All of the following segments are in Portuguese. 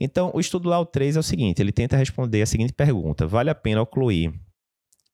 Então, o estudo lá, o 3, é o seguinte: ele tenta responder a seguinte pergunta: vale a pena ocluir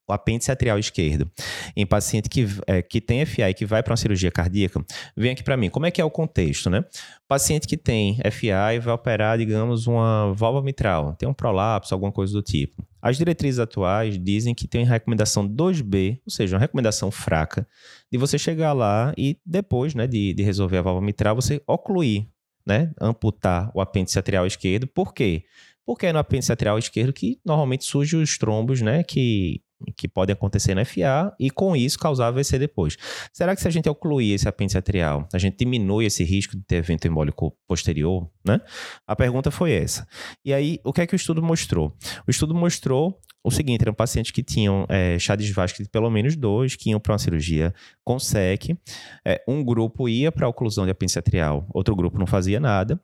o apêndice atrial esquerdo em paciente que, é, que tem FA e que vai para uma cirurgia cardíaca, vem aqui para mim. Como é que é o contexto, né? Paciente que tem FA e vai operar, digamos, uma válvula mitral, tem um prolapso, alguma coisa do tipo. As diretrizes atuais dizem que tem recomendação 2B, ou seja, uma recomendação fraca, de você chegar lá e depois né, de, de resolver a válvula mitral, você ocluir, né, amputar o apêndice atrial esquerdo. Por quê? Porque é no apêndice atrial esquerdo que normalmente surgem os trombos, né, que que pode acontecer no FA e com isso causar AVC depois. Será que se a gente ocluir esse apêndice atrial, a gente diminui esse risco de ter evento embólico posterior, né? A pergunta foi essa. E aí, o que é que o estudo mostrou? O estudo mostrou o seguinte: eram pacientes que tinham é, Chades Vasque de pelo menos dois, que iam para uma cirurgia com SEC. É, um grupo ia para a oclusão de apêndice atrial, outro grupo não fazia nada.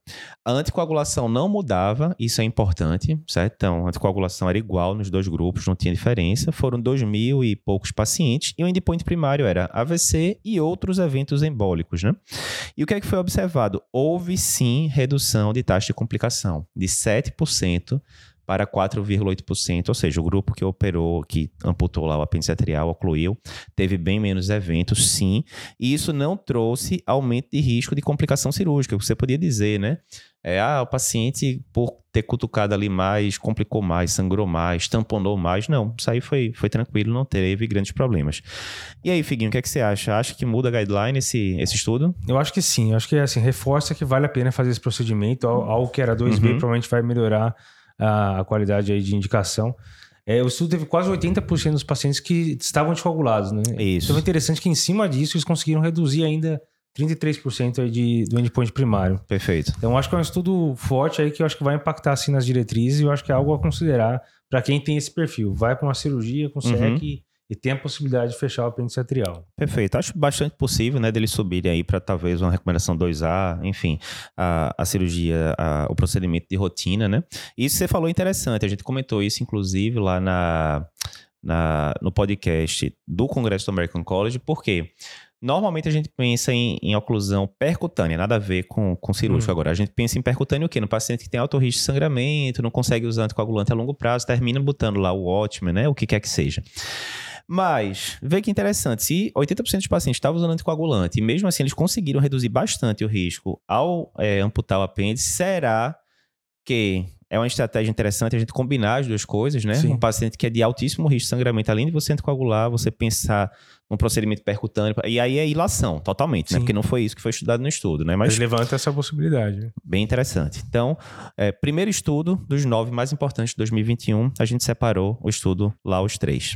A anticoagulação não mudava, isso é importante, certo? Então, a anticoagulação era igual nos dois grupos, não tinha diferença. Foram dois mil e poucos pacientes, e o endpoint primário era AVC e outros eventos embólicos, né? E o que é que foi observado? Houve sim redução de taxa de complicação, de 7% para 4,8%, ou seja, o grupo que operou, que amputou lá o apêndice atrial, ocluiu, teve bem menos eventos, sim, e isso não trouxe aumento de risco de complicação cirúrgica, você podia dizer, né? É, ah, o paciente, por ter cutucado ali mais, complicou mais, sangrou mais, tamponou mais. Não, isso aí foi, foi tranquilo, não teve grandes problemas. E aí, Figuinho, o que, é que você acha? Acha que muda a guideline esse, esse estudo? Eu acho que sim. Eu acho que assim, reforça que vale a pena fazer esse procedimento. Algo que era 2B uhum. provavelmente vai melhorar a, qualidade aí de indicação. É, o estudo teve quase 80% dos pacientes que estavam descoagulados, né? Isso. Então é interessante que em cima disso eles conseguiram reduzir ainda 33% aí de, do endpoint primário. Perfeito. Então acho que é um estudo forte aí que eu acho que vai impactar assim nas diretrizes e eu acho que é algo a considerar para quem tem esse perfil. Vai para uma cirurgia, consegue uhum e tem a possibilidade de fechar o apêndice atrial. Perfeito. Acho bastante possível, né, deles subirem aí para talvez uma recomendação 2A, enfim, a, a cirurgia, a, o procedimento de rotina, né? Isso você falou interessante, a gente comentou isso inclusive lá na, na no podcast do Congresso do American College, por quê? Normalmente a gente pensa em, em oclusão percutânea, nada a ver com, com cirúrgico. Hum. Agora, a gente pensa em percutânea o quê? No paciente que tem alto risco de sangramento, não consegue usar anticoagulante a longo prazo, termina botando lá o ótimo, né? O que quer que seja. Mas, vê que interessante, se 80% dos pacientes estavam usando anticoagulante e mesmo assim eles conseguiram reduzir bastante o risco ao é, amputar o apêndice, será que é uma estratégia interessante a gente combinar as duas coisas, né? Sim. Um paciente que é de altíssimo risco de sangramento, além de você anticoagular, você pensar num procedimento percutâneo, e aí é ilação, totalmente, né? Sim. né? Porque não foi isso que foi estudado no estudo, né? Mas levanta essa possibilidade. Bem interessante. Então, é, primeiro estudo dos nove mais importantes de 2021, a gente separou o estudo lá os três.